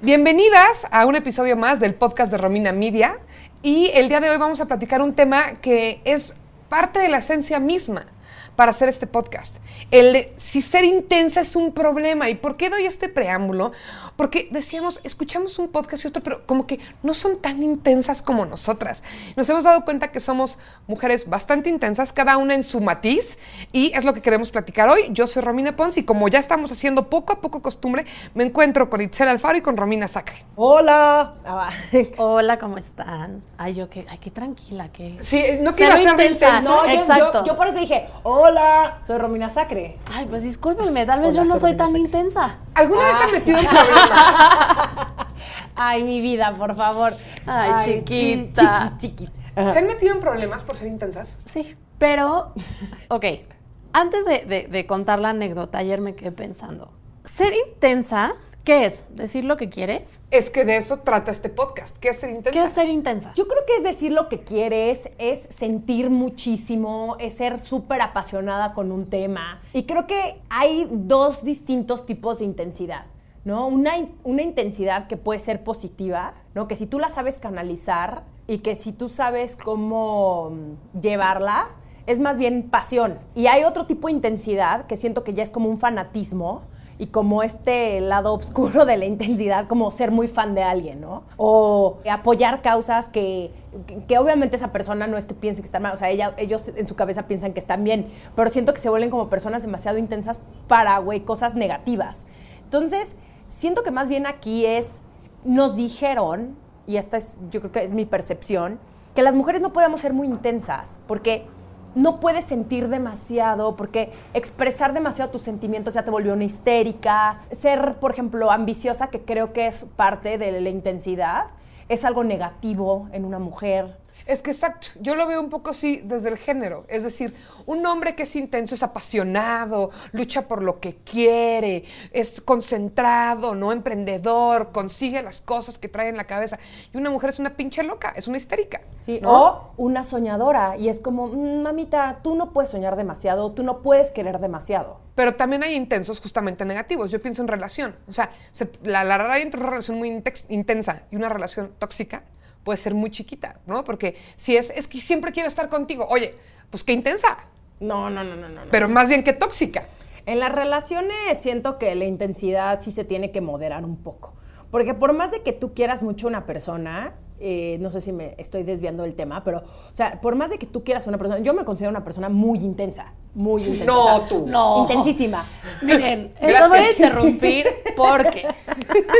Bienvenidas a un episodio más del podcast de Romina Media. Y el día de hoy vamos a platicar un tema que es parte de la esencia misma para hacer este podcast. El de si ser intensa es un problema. ¿Y por qué doy este preámbulo? Porque decíamos, escuchamos un podcast y otro, pero como que no son tan intensas como nosotras. Nos hemos dado cuenta que somos mujeres bastante intensas, cada una en su matiz, y es lo que queremos platicar hoy. Yo soy Romina Pons y como ya estamos haciendo poco a poco costumbre, me encuentro con Itzel Alfaro y con Romina Sacre. Hola. Hola, ¿cómo están? Ay, yo qué, ay, qué tranquila, que. Sí, no quiero ser intensa. intensa. No, yo, Exacto. yo- yo por eso dije, hola, soy Romina Sacre. Ay, pues discúlpenme, tal vez Hola, yo no soy tan Sacre. intensa. ¿Alguna vez se Ah. han metido en problemas? Ay, mi vida, por favor. Ay, chi- chiquita. chiquis, chiquis. ¿Se han metido en problemas por ser intensas? Sí, pero, ok, antes de, de- de contar la anécdota, ayer me quedé pensando, ser intensa, ¿qué es? ¿Decir lo que quieres? Es que de eso trata este podcast. ¿Qué es ser intensa? ¿Qué es ser intensa? Yo creo que es decir lo que quieres, es sentir muchísimo, es ser súper apasionada con un tema. Y creo que hay dos distintos tipos de intensidad, ¿no? Una, una intensidad que puede ser positiva, ¿no? Que si tú la sabes canalizar y que si tú sabes cómo mm, llevarla, es más bien pasión. Y hay otro tipo de intensidad que siento que ya es como un fanatismo y como este lado oscuro de la intensidad, como ser muy fan de alguien, ¿no? O apoyar causas que, que, obviamente esa persona no es que piense que están mal, o sea, ella, ellos en su cabeza piensan que están bien, pero siento que se vuelven como personas demasiado intensas para, güey, cosas negativas. Entonces, siento que más bien aquí es, nos dijeron, y esta es, yo creo que es mi percepción, que las mujeres no podemos ser muy intensas, porque no puedes sentir demasiado, porque expresar demasiado tus sentimientos ya te volvió una histérica. Ser, por ejemplo, ambiciosa, que creo que es parte de la intensidad, es algo negativo en una mujer. Es que exacto, yo lo veo un poco así desde el género. Es decir, un hombre que es intenso es apasionado, lucha por lo que quiere, es concentrado, no emprendedor, consigue las cosas que trae en la cabeza. Y una mujer es una pinche loca, es una histérica. Sí, ¿no? O una soñadora, y es como, "Mm, mamita, tú no puedes soñar demasiado, tú no puedes querer demasiado. Pero también hay intensos justamente negativos. Yo pienso en relación. O sea, se- la, la raya entre una relación muy intensa y una relación tóxica puede ser muy chiquita, ¿no? Porque si es, es que siempre quiero estar contigo, oye, pues qué intensa, No, no, no, no, no. no. pero más bien que tóxica. En las relaciones siento que la intensidad sí se tiene que moderar un poco. Porque por más de que tú quieras mucho a una persona, eh, no sé si me estoy desviando del tema, pero, o sea, por más de que tú quieras a una persona, yo me considero una persona muy intensa, muy intensa. No, o sea, tú. No. Intensísima. Miren, esto voy a interrumpir porque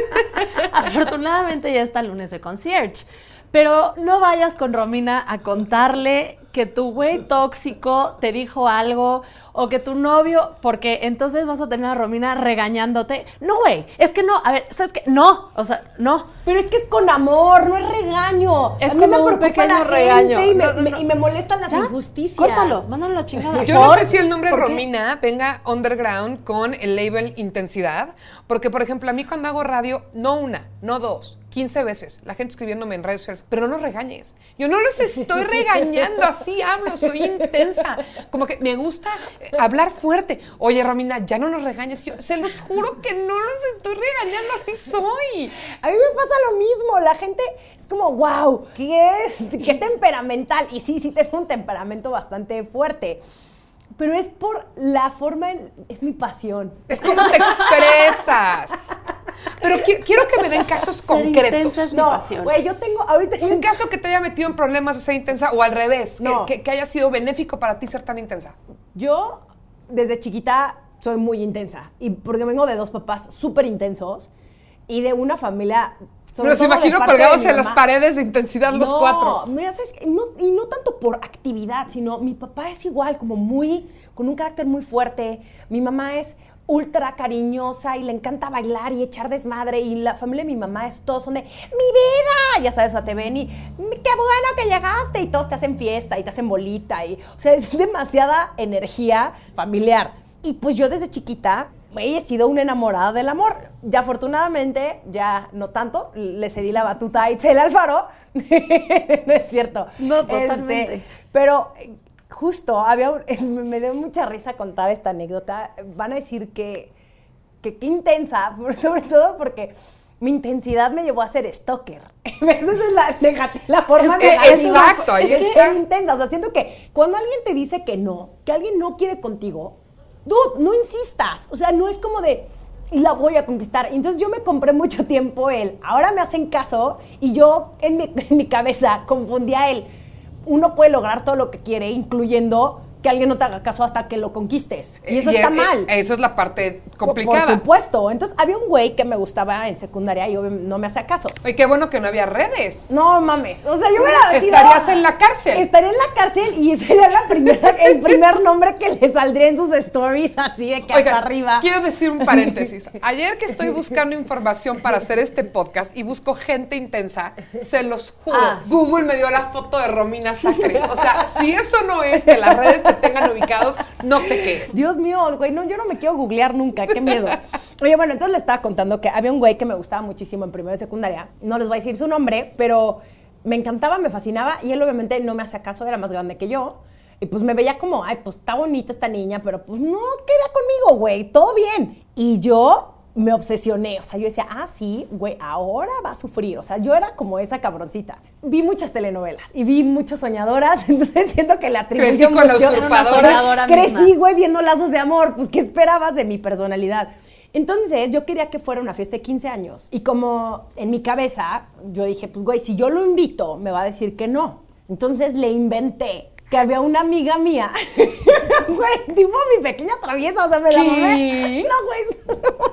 afortunadamente ya está el lunes de concierge. Pero no vayas con Romina a contarle que tu güey tóxico te dijo algo o que tu novio, porque entonces vas a tener a Romina regañándote. No, güey, es que no, a ver, ¿sabes qué? No, o sea, no. Pero es que es con amor, no es regaño. Es a mí me como un preocupa la pequeño regaño. gente y me, No, no, me- no. y me molestan las ¿Ya? injusticias. Córtalo, mándalo a la chingada. Yo no sé si el nombre. Romina venga underground con el label intensidad, porque por ejemplo a mí cuando hago radio, no una, no dos, 15 veces, la gente escribiéndome en redes sociales, pero no los regañes. Yo no los estoy regañando, así hablo, soy intensa. Como que me gusta eh, hablar fuerte. Oye Romina, ya no nos regañes. Yo se los juro que no los estoy regañando, así soy. A mí me pasa lo mismo, la gente es como, wow, ¿qué es? ¿Qué temperamental? Y sí, sí tengo un temperamento bastante fuerte, pero es por la forma, en- es mi pasión. Es como te expresas. Pero qui- quiero que me den casos concretos. No, güey, yo tengo ahorita... Un caso que te haya metido en problemas de ser intensa o al revés, que- No. que, que haya sido benéfico para ti ser tan intensa. Yo, desde chiquita, soy muy intensa, y porque vengo de dos papás súper intensos y de una familia... sobre Los todo imagino colgados en las paredes de intensidad los no, cuatro. mira, ¿sabes? No, y no tanto por actividad, sino mi papá es igual, como muy, con un carácter muy fuerte. Mi mamá es ultra cariñosa y le encanta bailar y echar desmadre y la familia de mi mamá es todos son de mi vida, ya sabes, o sea, te ven y qué bueno que llegaste y todos te hacen fiesta y te hacen bolita y, o sea, es demasiada energía familiar. Y pues yo desde chiquita he sido una enamorada del amor. Ya afortunadamente, ya no tanto, le cedí la batuta a Itzel Alfaro. no es cierto. No, totalmente. Este, pero justo, había un- es- me dio mucha risa contar esta anécdota. Van a decir que, que qué intensa, sobre todo porque mi intensidad me llevó a ser stalker. Esa es la, negati- la forma Es que- negativa. exacto, ahí es, está. es intensa. O sea, siento que cuando alguien te dice que no, que alguien no quiere contigo, dude, no insistas. O sea, no es como de la voy a conquistar. Entonces yo me compré mucho tiempo el, ahora me hacen caso y yo en mi, en mi cabeza confundía el, uno puede lograr todo lo que quiere, incluyendo que alguien no te haga caso hasta que lo conquistes. Y eso Y, está eh, mal. Esa es la parte complicada. Por supuesto. Entonces había un güey que me gustaba en secundaria y obvio no me hacía caso. Oye, qué bueno que no había redes. No mames. O sea, yo hubiera sido- Estarías en la cárcel. Estaría en la cárcel y sería la primera, el primer nombre que le saldría en sus stories así de que Oigan, hasta arriba. Quiero decir un paréntesis. Ayer que estoy buscando información para hacer este podcast y busco gente intensa, se los juro, Ah. Google me dio la foto de Romina Sacre. O sea, si eso no es que las redes te tengan ubicados, no sé qué es. Dios mío, güey, no, yo no me quiero googlear nunca, qué miedo. Oye, bueno, entonces le estaba contando que había un güey que me gustaba muchísimo en primero de secundaria. No les voy a decir su nombre, pero me encantaba, me fascinaba y él obviamente no me hacía caso, era más grande que yo. Y pues me veía como, ay, pues está bonita esta niña, pero pues no quería conmigo, güey, todo bien. Y yo me obsesioné, o sea, yo decía, ah, sí, güey, ahora va a sufrir. O sea, yo era como esa cabroncita. Vi muchas telenovelas y vi muchas soñadoras, entonces siento que le atribuyo Crecí con la usurpadora. Crecí, güey, viendo lazos de amor. Pues, ¿qué esperabas de mi personalidad? Entonces, yo quería que fuera una fiesta de 15 años. Y como en mi cabeza, yo dije, pues, güey, si yo lo invito, me va a decir que no. Entonces, le inventé que había una amiga mía, güey, tipo mi pequeña traviesa, o sea, me la ¿Qué? mamé. No, güey.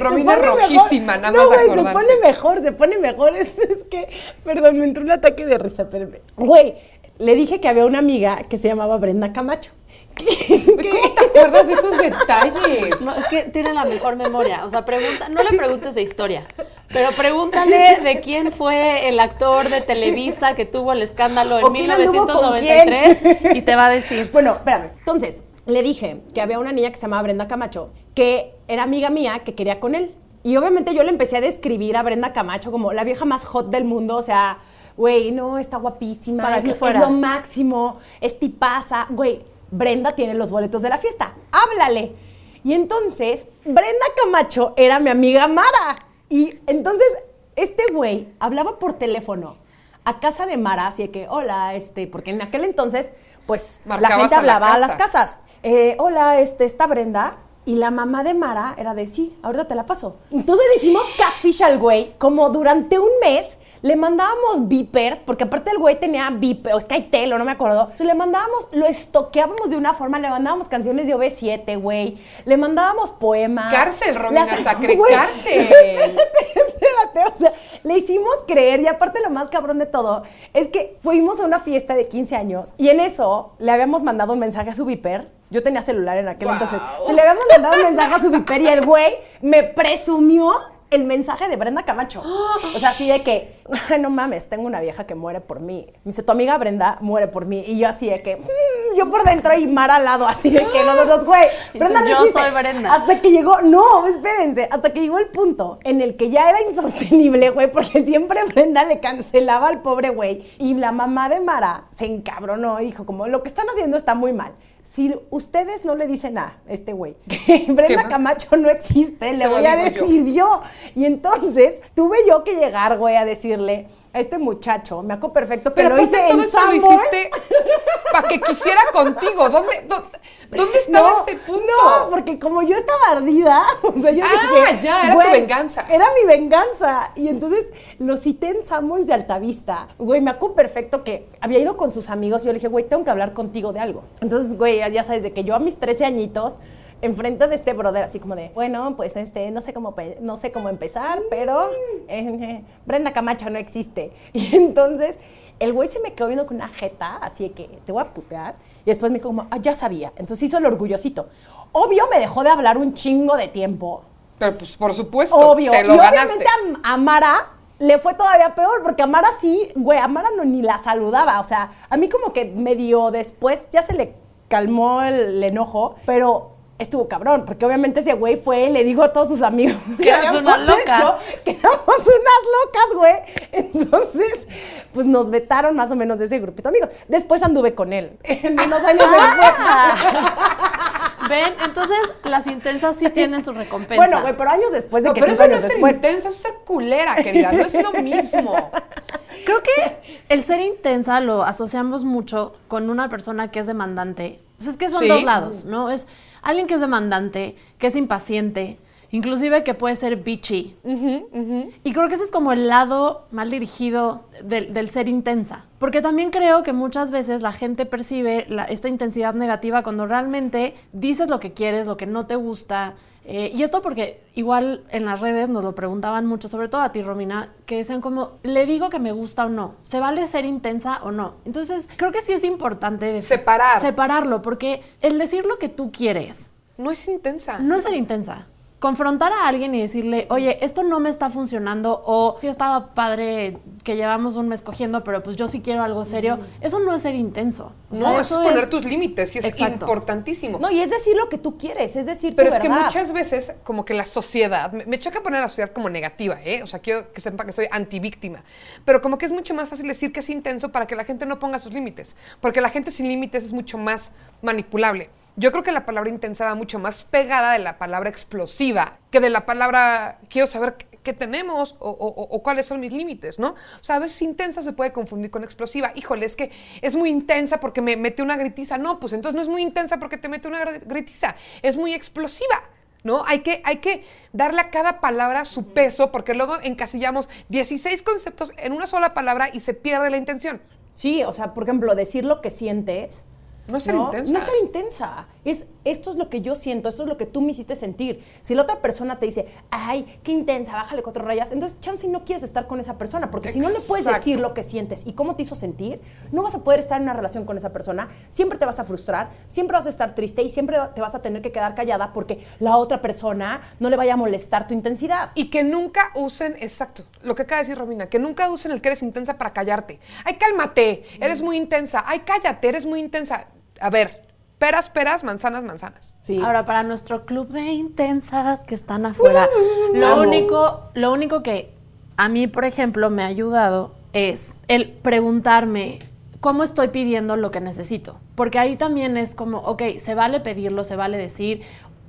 Romina Se rojísima, mejor. nada No, más güey, se acordarse. pone mejor, se pone mejor. Es, es que, perdón, me entró un ataque de risa, pero... Güey, le dije que había una amiga que se llamaba Brenda Camacho. ¿Cómo te acuerdas de esos detalles? No, es que tiene la mejor memoria. O sea, pregunta, no le preguntes de historia, pero pregúntale de quién fue el actor de Televisa que tuvo el escándalo en ¿O quién anduvo con 1993 y te va a decir. Bueno, espérame. Entonces, le dije que había una niña que se llamaba Brenda Camacho, que era amiga mía, que quería con él. Y obviamente yo le empecé a describir a Brenda Camacho como la vieja más hot del mundo, o sea, güey, no, está guapísima, Para es, que es lo máximo, es tipaza, güey, Brenda tiene los boletos de la fiesta, háblale. Y entonces, Brenda Camacho era mi amiga Mara. Y entonces, este güey hablaba por teléfono a casa de Mara, así de que, hola, este, porque en aquel entonces, pues, la gente a la hablaba a las casa. casas. Eh, hola, este, está Brenda. Y la mamá de Mara era de, sí, ahorita te la paso. Entonces le hicimos catfish al güey, como durante un mes le mandábamos beepers, porque aparte el güey tenía beeper, o Skytel, o no me acuerdo. Entonces le mandábamos, lo estoqueábamos de una forma, le mandábamos canciones de OV7, güey. Le mandábamos poemas. Cárcel, Romina Las- Sacre, Güey, cárcel. Espérate, o sea, le hicimos creer y aparte lo más cabrón de todo es que fuimos a una fiesta de 15 años y en eso le habíamos mandado un mensaje a su viper. Yo tenía celular en aquel Wow. entonces. Se le habíamos mandado un mensaje a su viper y el güey me presumió el mensaje de Brenda Camacho. O sea, así de que, "Ay, no mames, tengo una vieja que muere por mí. Me dice, tu amiga Brenda muere por mí. Y yo así de que, "Mm", yo por dentro y Mara al lado, así de que nosotros, güey, Brenda no "Yo existe". soy Brenda. Hasta que llegó, no, espérense, hasta que llegó el punto en el que ya era insostenible, güey, porque siempre Brenda le cancelaba al pobre güey. Y la mamá de Mara se encabronó y dijo, como, lo que están haciendo está muy mal. Si ustedes no le dicen a este güey que Brenda. Camacho no existe, le voy a digo yo. decir yo. Y entonces tuve yo que llegar, güey, a decirle a este muchacho, me acuerdo perfecto, que Pero lo hice todo en eso lo hiciste para que quisiera contigo. ¿Dónde, dónde, dónde estaba ese punto? No, porque como yo estaba ardida, o sea, yo Ah, dije, ya, era tu venganza. Era mi venganza. Y entonces lo cité en Sanborns de Altavista. Güey, me acuerdo perfecto que había ido con sus amigos y yo le dije, güey, tengo que hablar contigo de algo. Entonces, güey, ya sabes, de que yo a mis 13 añitos enfrente de este brother, así como de, bueno, pues este, no sé cómo, no sé cómo empezar, pero eh, Brenda Camacho no existe. Y entonces el güey se me quedó viendo con una jeta, así de que te voy a putear. Y después me dijo como, ah, ya sabía. Entonces hizo el orgullosito. Obvio me dejó de hablar un chingo de tiempo. Pero pues por supuesto, Obvio. te lo y ganaste. obviamente a, a Mara le fue todavía peor, porque a Mara sí, güey, a Mara no, ni la saludaba. O sea, a mí como que medio después ya se le calmó el, el enojo, pero estuvo cabrón, porque obviamente ese güey fue y le dijo a todos sus amigos Que eras una loca. que éramos unas locas, güey. Entonces, pues nos vetaron más o menos de ese grupito de amigos. Después anduve con él, en unos años después. Ven, entonces las intensas sí tienen su recompensa. Bueno, güey, pero años después de No, que pero eso no es ser intensa, eso es ser culera, querida. No es lo mismo. Creo que el ser intensa lo asociamos mucho con una persona que es demandante. O sea, es que son Sí. dos lados, ¿no? Es alguien que es demandante, que es impaciente, inclusive que puede ser bitchy. Y creo que ese es como el lado mal dirigido del, del ser intensa. Porque también creo que muchas veces la gente percibe la- esta intensidad negativa cuando realmente dices lo que quieres, lo que no te gusta. Eh, y esto porque igual en las redes nos lo preguntaban mucho, sobre todo a ti, Romina, que decían como, ¿le digo que me gusta o no? ¿Se vale ser intensa o no? Entonces, creo que sí es importante Separar. separarlo, porque el decir lo que tú quieres No es intensa. no es ser intensa. Confrontar a alguien y decirle, oye, esto no me está funcionando, o sí estaba padre que llevamos un mes cogiendo, pero pues yo sí quiero algo serio. Eso no es ser intenso. O sea, No, eso es poner tus límites y es Exacto. importantísimo. No, y es decir lo que tú quieres, es decir Pero tu es que muchas veces, como que la sociedad, me, me choca poner a la sociedad como negativa, ¿eh? O sea, quiero que sepa que soy antivíctima. Pero como que es mucho más fácil decir que es intenso para que la gente no ponga sus límites. Porque la gente sin límites es mucho más manipulable. Yo creo que la palabra intensa va mucho más pegada de la palabra explosiva que de la palabra quiero saber qué, tenemos o, o- o cuáles son mis límites, ¿no? O sea, a veces intensa se puede confundir con explosiva. Híjole, es que es muy intensa porque me mete una gritiza. No, pues entonces no es muy intensa porque te mete una gr- gritiza. Es muy explosiva. ¿No? Hay que, hay que darle a cada palabra su peso porque luego encasillamos 16 conceptos en una sola palabra y se pierde la intención. Sí, o sea, por ejemplo, decir lo que sientes. No es ser intensa. No es ser intensa. Es esto es lo que yo siento, esto es lo que tú me hiciste sentir. Si la otra persona te dice, ay, qué intensa, bájale cuatro rayas, entonces chance no quieres estar con esa persona, porque si no le puedes decir lo que sientes y cómo te hizo sentir, no vas a poder estar en una relación con esa persona, siempre te vas a frustrar, siempre vas a estar triste y siempre te vas a tener que quedar callada porque la otra persona no le vaya a molestar tu intensidad. Y que nunca usen, exacto, lo que acaba de decir Romina, que nunca usen el que eres intensa para callarte. Ay, cálmate, eres muy intensa. Ay, cállate, eres muy intensa. A ver, peras, peras, manzanas, manzanas. Sí. Ahora, para nuestro club de intensas que están afuera, lo, Vamos. único, lo único que a mí, por ejemplo, me ha ayudado es el preguntarme cómo estoy pidiendo lo que necesito. Porque ahí también es como, ok, se vale pedirlo, se vale decir.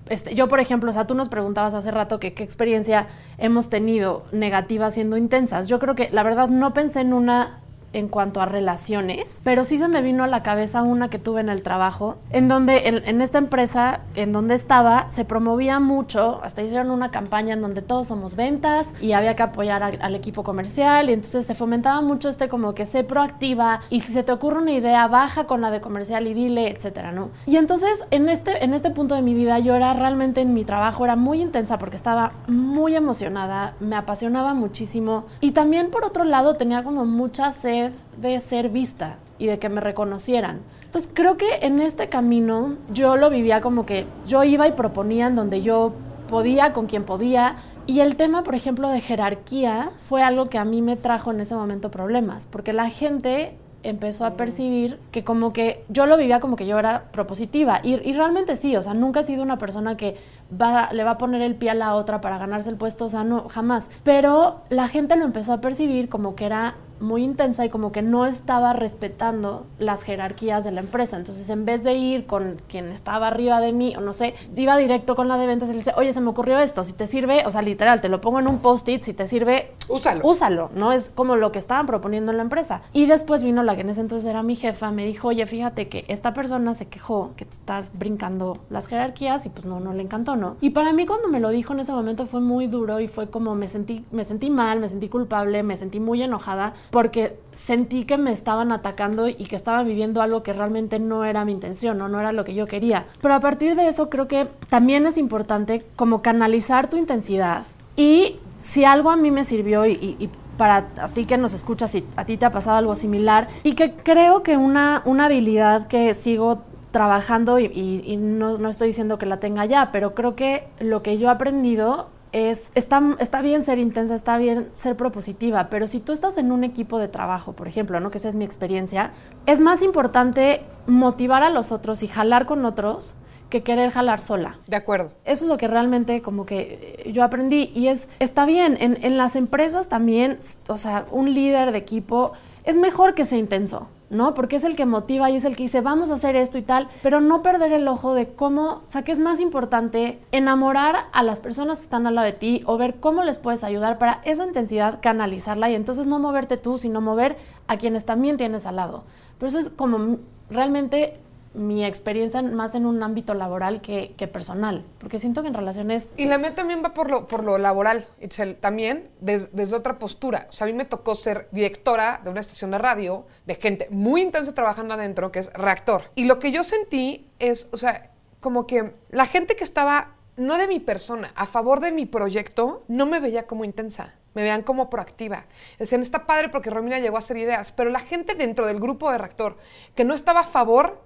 Este, yo, por ejemplo, o sea, tú nos preguntabas hace rato que qué experiencia hemos tenido negativa siendo intensas. Yo creo que, la verdad, no pensé en una en cuanto a relaciones, pero sí se me vino a la cabeza una que tuve en el trabajo, en donde en, en esta empresa, en donde estaba, se promovía mucho, hasta hicieron una campaña en donde todos somos ventas y había que apoyar a- al equipo comercial y entonces se fomentaba mucho este como que sé proactiva y si se te ocurre una idea, baja con la de comercial y dile, etcétera, ¿no? Y entonces en este, en este punto de mi vida yo era realmente en mi trabajo, era muy intensa porque estaba muy emocionada, me apasionaba muchísimo y también por otro lado tenía como mucha sed de ser vista y de que me reconocieran. Entonces creo que en este camino yo lo vivía como que yo iba y proponía en donde yo podía, con quien podía. Y el tema, por ejemplo, de jerarquía fue algo que a mí me trajo en ese momento problemas, porque la gente empezó a percibir que como que yo lo vivía como que yo era propositiva y, y realmente sí, o sea, nunca he sido una persona que va, le va a poner el pie a la otra para ganarse el puesto, o sea, no, jamás. Pero la gente lo empezó a percibir como que era muy intensa y como que no estaba respetando las jerarquías de la empresa. Entonces, en vez de ir con quien estaba arriba de mí, o no sé, iba directo con la de ventas y le dice, oye, se me ocurrió esto, si te sirve, o sea, literal, te lo pongo en un post-it, si te sirve, Úsalo. úsalo, ¿no? Es como lo que estaban proponiendo en la empresa. Y después vino la que en ese entonces era mi jefa, me dijo, oye, fíjate que esta persona se quejó que te estás brincando las jerarquías y pues no, no le encantó, ¿no? Y para mí cuando me lo dijo en ese momento fue muy duro y fue como me sentí, me sentí mal, me sentí culpable, me sentí muy enojada porque sentí que me estaban atacando y que estaban viviendo algo que realmente no era mi intención, ¿no? No era lo que yo quería. Pero a partir de eso creo que también es importante como canalizar tu intensidad y si algo a mí me sirvió y para a ti que nos escuchas, si a ti te ha pasado algo similar, y que creo que una, una habilidad que sigo trabajando y, y- y no, no estoy diciendo que la tenga ya, pero creo que lo que yo he aprendido es, está, está bien ser intensa, está bien ser propositiva, pero si tú estás en un equipo de trabajo, por ejemplo, ¿no? que esa es mi experiencia, es más importante motivar a los otros y jalar con otros que querer jalar sola. De acuerdo. Eso es lo que realmente como que eh, yo aprendí y es, está bien, en, en las empresas también, o sea, un líder de equipo es mejor que sea intenso, ¿no? Porque es el que motiva y es el que dice, vamos a hacer esto y tal, pero no perder el ojo de cómo, o sea, que es más importante enamorar a las personas que están al lado de ti o ver cómo les puedes ayudar para esa intensidad canalizarla y entonces no moverte tú, sino mover a quienes también tienes al lado. Pero eso es como realmente mi experiencia más en un ámbito laboral que, que personal, porque siento que en relaciones Y la mía también va por lo, por lo laboral, Itzel, también des- desde otra postura. O sea, a mí me tocó ser directora de una estación de radio de gente muy intensa trabajando adentro, que es reactor. Y lo que yo sentí es, o sea, como que la gente que estaba, no de mi persona, a favor de mi proyecto, no me veía como intensa. Me veían como proactiva. Decían, está padre porque Romina llegó a hacer ideas, pero la gente dentro del grupo de reactor que no estaba a favor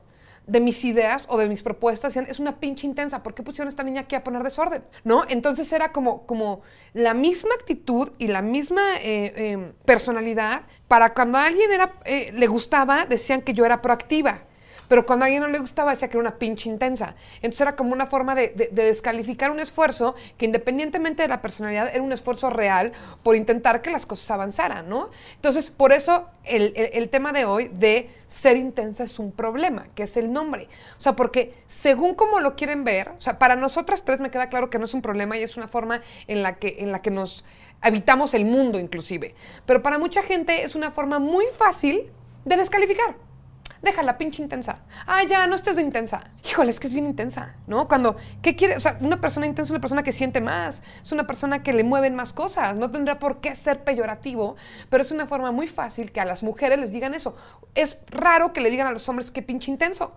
de mis ideas o de mis propuestas, decían, es una pinche intensa, ¿por qué pusieron a esta niña aquí a poner desorden? ¿No? Entonces era como, como la misma actitud y la misma eh, eh, personalidad para cuando a alguien era, eh, le gustaba, decían que yo era proactiva. Pero cuando a alguien no le gustaba, decía que era una pinche intensa. Entonces era como una forma de, de- de descalificar un esfuerzo que independientemente de la personalidad, era un esfuerzo real por intentar que las cosas avanzaran, ¿no? Entonces, por eso el, el- el tema de hoy de ser intensa es un problema, que es el nombre. O sea, porque según como lo quieren ver, o sea, para nosotras tres me queda claro que no es un problema y es una forma en la que, en la que nos habitamos el mundo inclusive. Pero para mucha gente es una forma muy fácil de descalificar. Déjala, pinche intensa. Ah, ya, no estés de intensa. Híjole, es que es bien intensa, ¿no? Cuando, ¿qué quiere? O sea, una persona intensa es una persona que siente más, es una persona que le mueven más cosas. No tendría por qué ser peyorativo, pero es una forma muy fácil que a las mujeres les digan eso. Es raro que le digan a los hombres que pinche intenso.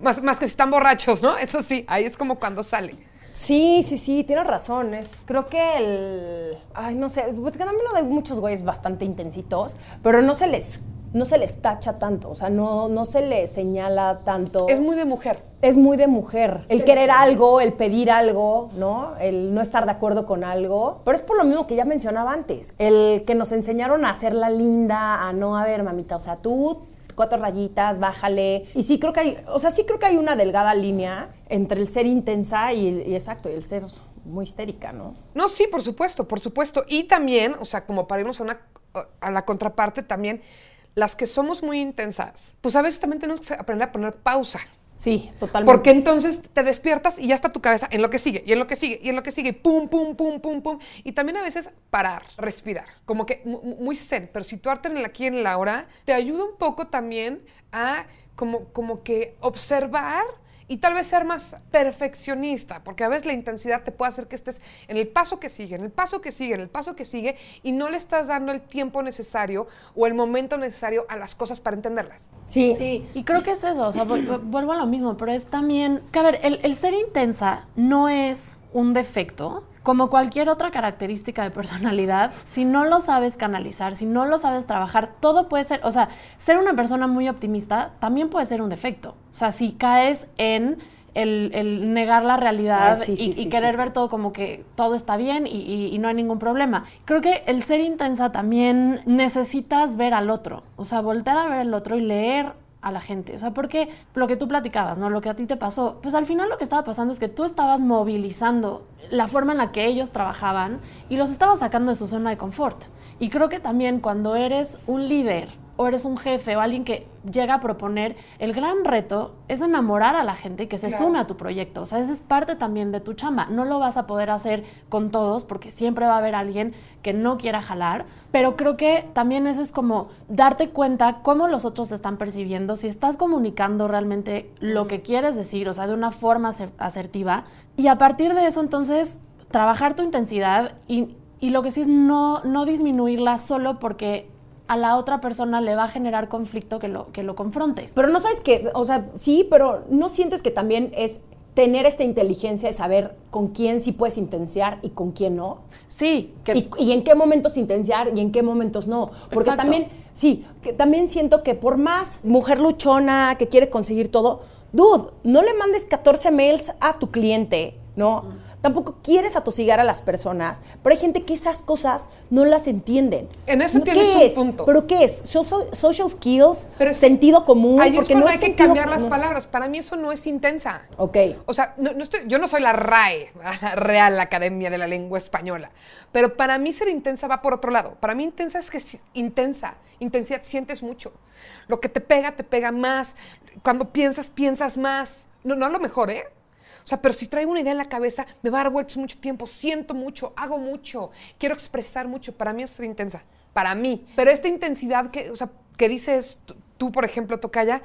Más, más que si están borrachos, ¿no? Eso sí, ahí es como cuando sale. Sí, sí, sí, tienes razón. Es, creo que el. Ay, no sé, pues que lo de muchos güeyes bastante intensitos, pero no se les. No se les tacha tanto, o sea, no, no se les señala tanto. Es muy de mujer. es muy de mujer. El querer algo, el pedir algo, ¿no? El no estar de acuerdo con algo. Pero es por lo mismo que ya mencionaba antes. El que nos enseñaron a hacerla linda, a no, a ver, mamita, o sea, tú cuatro rayitas, bájale. Y sí creo que hay, o sea, sí creo que hay una delgada línea entre el ser intensa y, el- y exacto, y el ser muy histérica, ¿no? No, sí, por supuesto, por supuesto. Y también, o sea, como para irnos a, una, a la contraparte, también las que somos muy intensas, pues a veces también tenemos que aprender a poner pausa. Sí, totalmente. Porque entonces te despiertas y ya está tu cabeza en lo que sigue, y en lo que sigue, y en lo que sigue, y pum, pum, pum, pum, pum. Y también a veces parar, respirar, como que mu- mu- muy zen, pero situarte en el aquí en la hora te ayuda un poco también a como, como que observar y tal vez ser más perfeccionista, porque a veces la intensidad te puede hacer que estés en el paso que sigue, en el paso que sigue, en el paso que sigue, y no le estás dando el tiempo necesario o el momento necesario a las cosas para entenderlas. Sí. Sí, y creo que es eso, o sea, vuelvo a lo mismo, pero es también, que a ver, el, el ser intensa no es un defecto, como cualquier otra característica de personalidad, si no lo sabes canalizar, si no lo sabes trabajar, todo puede ser, o sea, ser una persona muy optimista también puede ser un defecto, o sea, si caes en... El, el negar la realidad Ay, sí, sí, y, querer ver todo como que todo está bien y, y- y no hay ningún problema. Creo que el ser intensa también necesitas ver al otro, o sea, voltear a ver al otro y leer a la gente. O sea, porque lo que tú platicabas, ¿no? Lo que a ti te pasó, pues al final lo que estaba pasando es que tú estabas movilizando la forma en la que ellos trabajaban y los estabas sacando de su zona de confort. Y creo que también cuando eres un líder o eres un jefe o alguien que llega a proponer, el gran reto es enamorar a la gente y que se Claro. sume a tu proyecto. O sea, esa es parte también de tu chamba. No lo vas a poder hacer con todos porque siempre va a haber alguien que no quiera jalar, pero creo que también eso es como darte cuenta cómo los otros te están percibiendo, si estás comunicando realmente lo que quieres decir, o sea, de una forma aser- asertiva, y a partir de eso entonces trabajar tu intensidad y, y lo que sí es no, no disminuirla solo porque a la otra persona le va a generar conflicto que lo, que lo confrontes. Pero no sabes que, o sea, sí, pero no sientes que también es tener esta inteligencia de saber con quién sí puedes intenciar y con quién no. Sí, que Y, y en qué momentos intenciar y en qué momentos no. Porque Exacto. también Sí, que también siento que por más mujer luchona que quiere conseguir todo, dude, no le mandes 14 mails a tu cliente, ¿no? Tampoco quieres atosigar a las personas, pero hay gente que esas cosas no las entienden. En eso ¿Qué tienes un es? punto. ¿Pero qué es? Social, social skills, Pero es- sentido común. Ahí es porque cuando no hay es que cambiar las palabras. Para mí eso no es intensa. Ok. O sea, no, no estoy, yo no soy la RAE, la Real Academia de la Lengua Española, pero para mí ser intensa va por otro lado. Para mí intensa es que si- intensa, intensidad, sientes mucho. Lo que te pega, te pega más. Cuando piensas, piensas más. No, no a lo mejor, ¿eh? O sea, pero si traigo una idea en la cabeza, me va a dar vueltas mucho tiempo, siento mucho, hago mucho, quiero expresar mucho. Para mí es ser intensa. Para mí. Pero esta intensidad que, o sea, que dices tú, por ejemplo, Tocaya,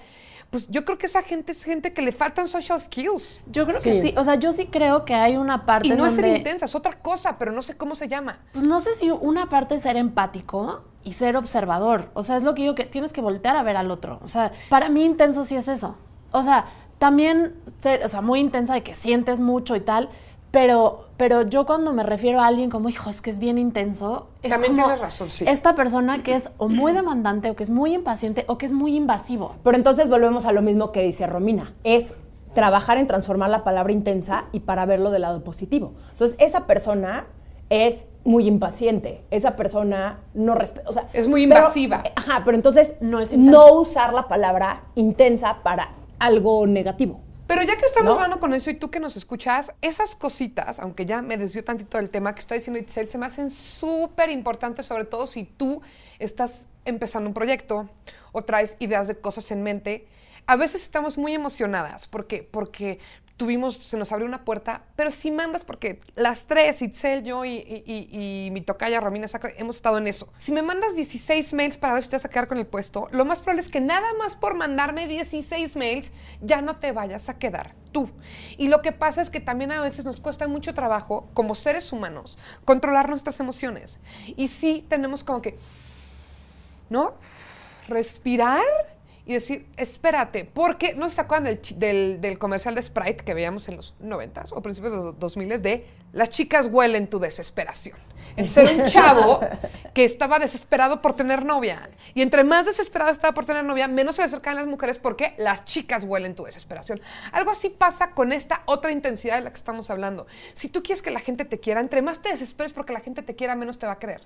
pues yo creo que esa gente es gente que le faltan social skills. Yo creo que Sí. O sea, yo sí creo que hay una parte Y no es ser intensa, es otra cosa, pero no sé cómo se llama. Pues no sé si una parte es ser empático y ser observador. O sea, es lo que digo que tienes que voltear a ver al otro. O sea, para mí intenso sí es eso. O sea, también ser, o sea, muy intensa de que sientes mucho y tal, pero, pero yo cuando me refiero a alguien como, hijo, es que es bien intenso. Es También como tienes razón, sí. Esta persona que es o muy demandante, o que es muy impaciente, o que es muy invasivo. Pero entonces volvemos a lo mismo que dice Romina. Es trabajar en transformar la palabra intensa y para verlo del lado positivo. Entonces, esa persona es muy impaciente. Esa persona no respeta. O sea, Es muy pero- invasiva. ajá, pero entonces No es no usar la palabra intensa para algo negativo. Pero ya que estamos ¿No? hablando con eso y tú que nos escuchas, esas cositas, aunque ya me desvío tantito del tema que está diciendo Itzel, se me hacen súper importantes, sobre todo si tú estás empezando un proyecto o traes ideas de cosas en mente. A veces estamos muy emocionadas porque, porque tuvimos, se nos abrió una puerta, pero si mandas, porque las tres, Itzel, yo y, y- mi tocaya Romina Sacre, hemos estado en eso. Si me mandas 16 mails para ver si te vas a quedar con el puesto, lo más probable es que nada más por mandarme 16 mails ya no te vayas a quedar tú. Y lo que pasa es que también a veces nos cuesta mucho trabajo, como seres humanos, controlar nuestras emociones. Y sí tenemos como que, ¿no? Respirar y decir, espérate, porque no se acuerdan del, del, del comercial de Sprite que veíamos en los 90s o principios de los 2000 de las chicas huelen tu desesperación. Entonces era un chavo que estaba desesperado por tener novia. Y entre más desesperado estaba por tener novia, menos se le acercaban las mujeres porque las chicas huelen tu desesperación. Algo así pasa con esta otra intensidad de la que estamos hablando. Si tú quieres que la gente te quiera, entre más te desesperes porque la gente te quiera, menos te va a querer.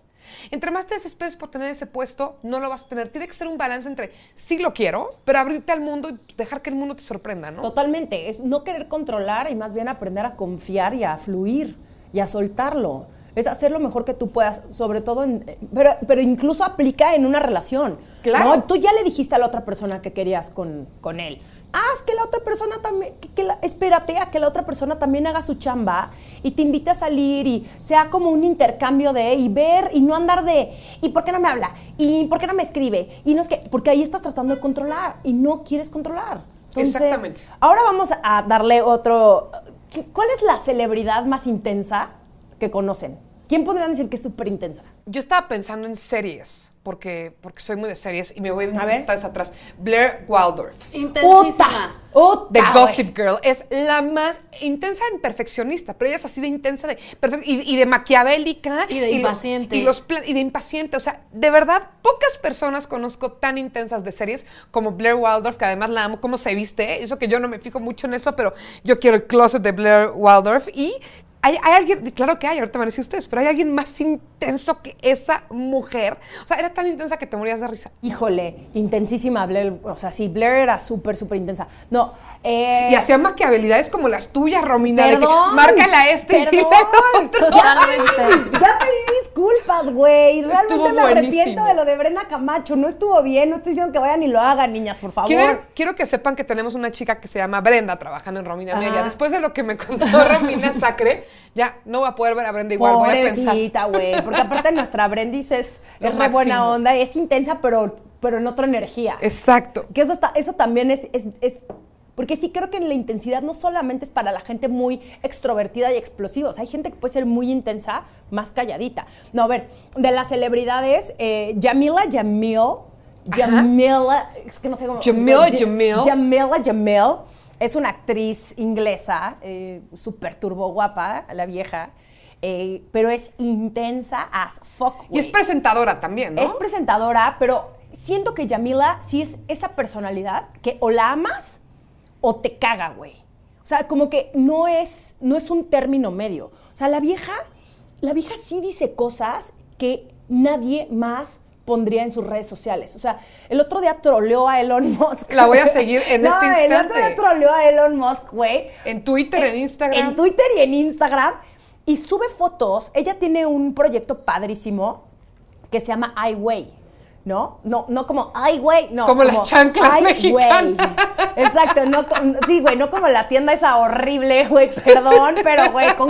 Entre más te desesperes por tener ese puesto, no lo vas a tener. Tiene que ser un balance entre sí lo quiero, pero abrirte al mundo y dejar que el mundo te sorprenda, ¿no? Totalmente. Es no querer controlar y más bien aprender a confiar y a fluir y a soltarlo. Es hacer lo mejor que tú puedas, sobre todo en... Pero, pero incluso aplica en una relación. Claro. ¿no? Tú ya le dijiste a la otra persona que querías con, con él. Haz que la otra persona también... Que, que la- espérate a que la otra persona también haga su chamba y te invite a salir y sea como un intercambio de... Y ver y no andar de... ¿Y por qué no me habla? ¿Y por qué no me escribe? Y no es que... Porque ahí estás tratando de controlar y no quieres controlar. Entonces, Exactamente. Ahora vamos a darle otro. ¿Qué- ¿Cuál es la celebridad más intensa que conocen? ¿Quién podrían decir que es súper intensa? Yo estaba pensando en series, porque, porque soy muy de series y me voy a ir A un ver. atrás. Blair Waldorf. Intensísima. ¡Uta! The güey! Gossip Girl es la más intensa en perfeccionista, pero ella es así de intensa de y, y de maquiavélica Y de impaciente. y, los plan- y de impaciente. O sea, de verdad, pocas personas conozco tan intensas de series como Blair Waldorf, que además la amo, cómo se viste. Eso que yo no me fijo mucho en eso, pero yo quiero el closet de Blair Waldorf. Y hay, hay alguien, claro que hay, ahorita van a decir ustedes, pero hay alguien más intenso que esa mujer. O sea, era tan intensa que te morías de risa. Híjole, intensísima Blair. O sea, sí, Blair era súper, súper intensa. No, eh, Y hacía maquiavelidades como las tuyas, Romina. de que, Perdón, márcala a este y perdón. otro. Totalmente. Ya pedí disculpas, güey. Realmente Estuvo me arrepiento de lo de Brenda Camacho. No estuvo bien. No estoy diciendo que vayan y lo hagan, niñas, por favor. Quiero, quiero que sepan que tenemos una chica que se llama Brenda trabajando en Romina. Media. Después de lo que me contó Romina Sacre, ya no voy a poder ver a Brenda igual. Pobrecita, güey. Porque aparte nuestra Brendis es, es re buena onda, es intensa, pero, pero en otra energía. Exacto. Que eso, está, eso también es, es- es- Porque sí creo que la intensidad no solamente es para la gente muy extrovertida y explosiva. O sea, hay gente que puede ser muy intensa, más calladita. No, a ver, de las celebridades, eh, Jamila Jamil. Jamila, es que no sé cómo. Jamila Ja- Jamil. Jamila Jamil es una actriz inglesa, eh, súper turbo guapa, la vieja. eh, pero es intensa as fuck. Y es presentadora también, ¿no? Es presentadora, pero siento que Yamila sí es esa personalidad que o la amas o te caga, güey. O sea, como que no es, no es un término medio. O sea, la vieja, la vieja sí dice cosas que nadie más pondría en sus redes sociales. O sea, el otro día troleó a Elon Musk. La voy a seguir en No, este El otro día instante. troleó a Elon Musk, güey. En Twitter, en Instagram. En Twitter y en Instagram. Y sube fotos. Ella tiene un proyecto padrísimo que se llama iWay. ¿No? No, no como ay, güey, no. Como las chanclas "Ay, mexicanas". güey". Exacto, no, sí, güey, no como la tienda esa horrible, güey, perdón, pero güey, con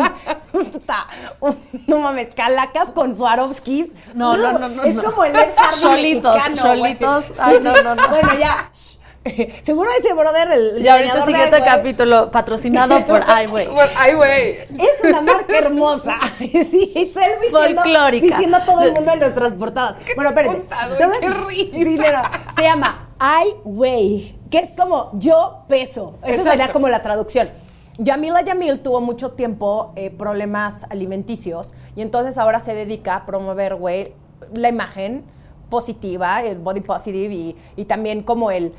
no mames, calacas con Swarovskis. No, no, no, no, Es no. como el Ed Hardy Solitos, mexicano, güey. solitos. Ay, no, no, no. Bueno, ya. shh. Seguro ese brother, el Y ahorita de siguiente iWay, capítulo patrocinado por iWay. Bueno, ay, güey. Es una marca hermosa. Sí, es él vistiendo, Folclórica. vistiendo a todo el mundo en nuestras portadas. Bueno, espérense. contado, Entonces, qué risa. sí, pero se llama I Weigh, que es como yo peso. Esa sería como la traducción. Yamila Yamil tuvo mucho tiempo eh, problemas alimenticios y entonces ahora se dedica a promover, güey, la imagen positiva, el body positive y, y también como el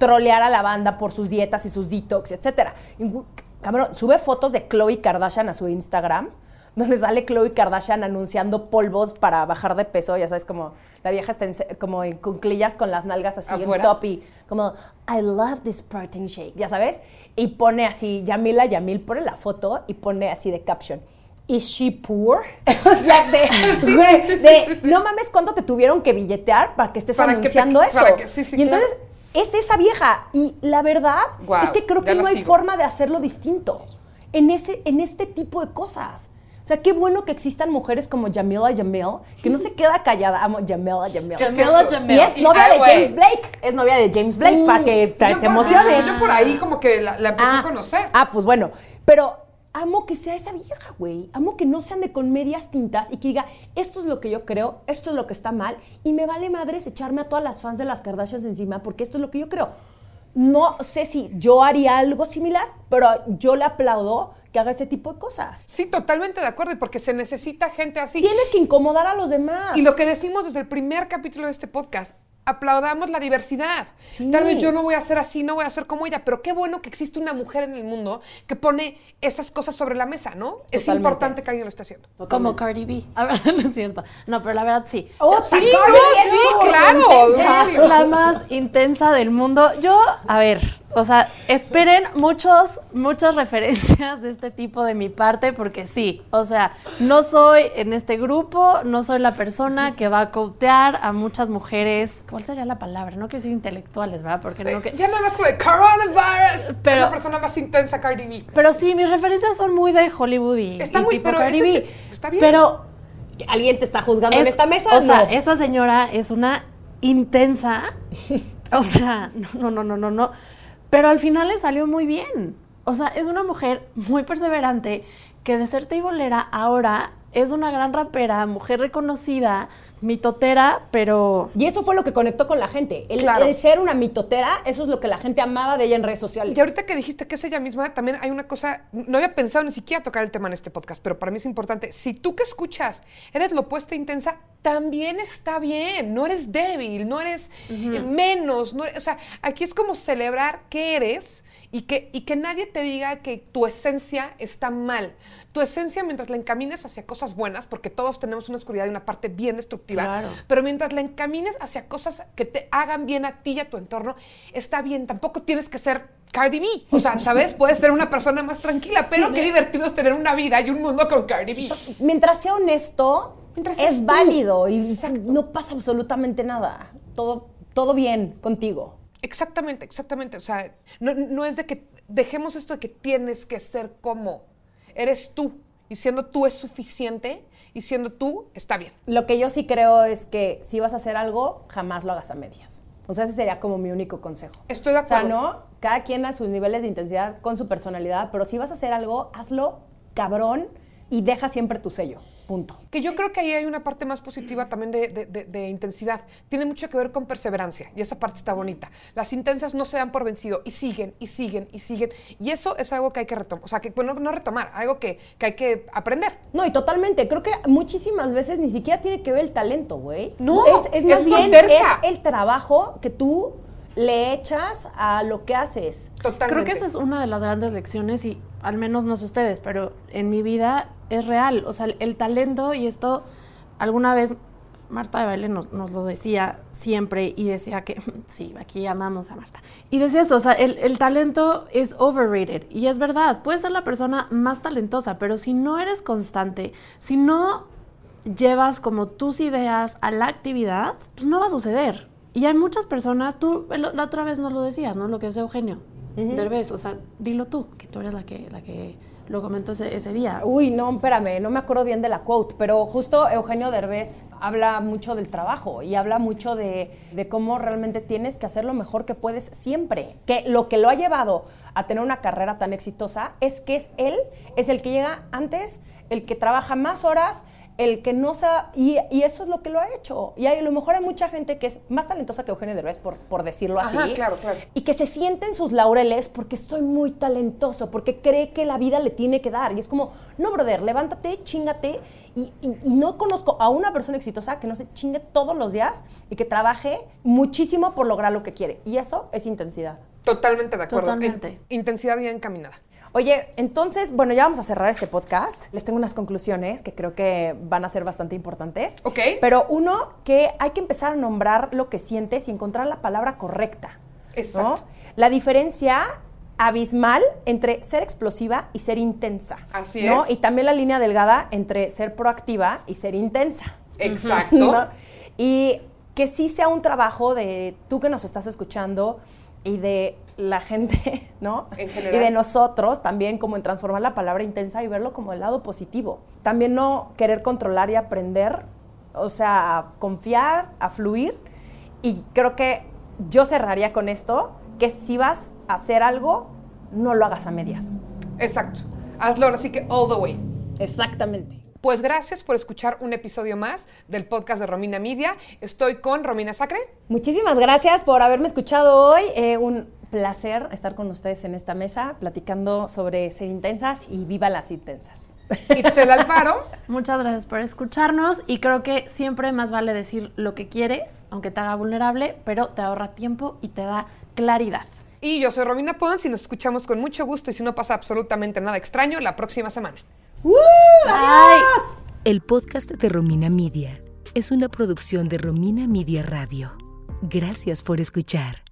trolear a la banda por sus dietas y sus detox, etcétera. Cabrón, sube fotos de Khloe Kardashian a su Instagram, donde sale Khloe Kardashian anunciando polvos para bajar de peso, ya sabes, como la vieja está en como en cunclillas con las nalgas así Afuera. en top y como, I love this protein shake, ya sabes, y pone así, Yamila Yamil pone la foto y pone así de caption. Is she poor? o sea, de, no mames, ¿cuánto te tuvieron que billetear para que estés Para que te- anunciando eso? que- sí, y entonces, claro. Es esa vieja. Y la verdad es que creo que no hay sigo. forma de hacerlo distinto en, ese, en este tipo de cosas. O sea, qué bueno que existan mujeres como Jamila Jamil, que no se queda callada. Amo Jamila Jamil. Jamila Jamil. Y es novia de. James Blake. Es novia de James Blake, Uh, para que te, yo te por- emociones. Yo por ahí como que la, la empecé Ah, a conocer. Ah, pues bueno. Pero amo que sea esa vieja, güey. Amo que no se ande con medias tintas y que diga, esto es lo que yo creo, esto es lo que está mal, y me vale madres echarme a todas las fans de las Kardashians encima porque esto es lo que yo creo. No sé si yo haría algo similar, pero yo le aplaudo que haga ese tipo de cosas. Sí, totalmente de acuerdo, porque se necesita gente así. Tienes que incomodar a los demás. Y lo que decimos desde el primer capítulo de este podcast, aplaudamos la diversidad. Sí. Tal vez yo no voy a ser así, no voy a ser como ella, pero qué bueno que existe una mujer en el mundo que pone esas cosas sobre la mesa, ¿no? Es importante que alguien lo esté haciendo. Como Cardi B. A ver, no es cierto. No, pero la verdad sí. Otra, Sí, no, sí, claro. Es la más intensa del mundo. Yo, a ver, o sea, esperen muchos, muchas referencias de este tipo de mi parte, porque sí, o sea, no soy en este grupo, no soy la persona que va a cotear a muchas mujeres. ¿Cuál sería la palabra? No que soy intelectuales, ¿verdad? Porque no que. Ya nada más como de coronavirus. Pero- es la persona más intensa, Cardi B. Pero sí, mis referencias son muy de Hollywood y, Está y muy- tipo pero Cardi B. sí, está bien. Pero ¿Que ¿Alguien te está juzgando en Es- esta mesa? O sea, No. esa señora es una intensa. o sea, no, no, no, no, no. Pero al final le salió muy bien. O sea, es una mujer muy perseverante que de ser teibolera ahora es una gran rapera, mujer reconocida, mitotera, pero Y eso fue lo que conectó con la gente. El, Claro. el ser una mitotera, eso es lo que la gente amaba de ella en redes sociales. Y ahorita que dijiste que es ella misma, también hay una cosa, no había pensado ni siquiera tocar el tema en este podcast, pero para mí es importante. Si tú que escuchas eres lo opuesto e intensa, también está bien. No eres débil, no eres eh, menos. No eres- o sea, aquí es como celebrar que eres y que, y que nadie te diga que tu esencia está mal. Tu esencia, mientras la encamines hacia cosas buenas, porque todos tenemos una oscuridad y una parte bien destructiva, Claro. pero mientras la encamines hacia cosas que te hagan bien a ti y a tu entorno, está bien. Tampoco tienes que ser Cardi B. O sea, ¿sabes? Puedes ser una persona más tranquila, pero qué divertido es tener una vida y un mundo con Cardi B. Mientras sea honesto, Mientras es tú. válido y Exacto. no pasa absolutamente nada. Todo, todo bien contigo. Exactamente, exactamente. O sea, no, no es de que dejemos esto de que tienes que ser como. Eres tú. Y siendo tú es suficiente y siendo tú está bien. Lo que yo sí creo es que si vas a hacer algo, jamás lo hagas a medias. O sea, ese sería como mi único consejo. Estoy de O sea, acuerdo. ¿no? Cada quien a sus niveles de intensidad con su personalidad, pero si vas a hacer algo, hazlo cabrón y deja siempre tu sello. Punto. Que yo creo que ahí hay una parte más positiva también de, de- de- de intensidad. Tiene mucho que ver con perseverancia y esa parte está bonita. Las intensas no se dan por vencido y siguen y siguen y siguen. Y eso es algo que hay que retomar. O sea, que bueno, no retomar, algo que, que hay que aprender. No, y totalmente. Creo que muchísimas veces ni siquiera tiene que ver el talento, güey. No, es, es más es bien es el trabajo que tú le echas a lo que haces. Totalmente. Creo que esa es una de las grandes lecciones y al menos no sé ustedes, pero en mi vida es real. O sea, el, talento y esto, alguna vez Marta de Baile nos, nos lo decía siempre y decía que, sí, aquí amamos a Marta. Y decía eso, o sea, el, el talento es overrated y es verdad, puedes ser la persona más talentosa, pero si no eres constante, si no llevas como tus ideas a la actividad, pues no va a suceder. Y hay muchas personas, tú la otra vez nos lo decías, ¿no? Lo que es Eugenio. Derbez, o sea, dilo tú, que tú eres la que, la que lo comentó ese, ese día. Uy, no, espérame, no me acuerdo bien de la quote, pero justo Eugenio Derbez habla mucho del trabajo y habla mucho de, de cómo realmente tienes que hacer lo mejor que puedes siempre. Que lo que lo ha llevado a tener una carrera tan exitosa es que es él, es el que llega antes, el que trabaja más horas, el que no sabe, y, y eso es lo que lo ha hecho. Y hay- a lo mejor hay mucha gente que es más talentosa que Eugenio Derbez, por, por decirlo así. Ajá, claro, claro. Y que se siente en sus laureles porque soy muy talentoso, porque cree que la vida le tiene que dar. Y es como, no, brother, levántate, chingate. Y, y- y no conozco a una persona exitosa que no se chingue todos los días y que trabaje muchísimo por lograr lo que quiere. Y eso es intensidad. Totalmente de acuerdo. Totalmente. En- intensidad ya encaminada. Oye, entonces, bueno, ya vamos a cerrar este podcast. Les tengo unas conclusiones que creo que van a ser bastante importantes. Ok. Pero uno, que hay que empezar a nombrar lo que sientes y encontrar la palabra correcta. ¿no? Exacto. La diferencia abismal entre ser explosiva y ser intensa. Así ¿no? es. Y también la línea delgada entre ser proactiva y ser intensa. Exacto. ¿no? Y que sí sea un trabajo de tú que nos estás escuchando y de la gente, ¿no? En general. Y de nosotros también, como en transformar la palabra intensa y verlo como el lado positivo. También no querer controlar y aprender, o sea, a confiar, a fluir. Y creo que yo cerraría con esto, que si vas a hacer algo, no lo hagas a medias. Exacto. Hazlo así que all the way. Exactamente. Pues gracias por escuchar un episodio más del podcast de Romina Media. Estoy con Romina Sacre. Muchísimas gracias por haberme escuchado hoy. Eh, un placer estar con ustedes en esta mesa platicando sobre ser intensas y viva las intensas. Itzel Alfaro. Muchas gracias por escucharnos y creo que siempre más vale decir lo que quieres, aunque te haga vulnerable, pero te ahorra tiempo y te da claridad. Y yo soy Romina Pons y nos escuchamos con mucho gusto y si no pasa absolutamente nada extraño la próxima semana. ¡Uh! ¡Adiós! El podcast de Romina Media es una producción de Romina Media Radio. Gracias por escuchar.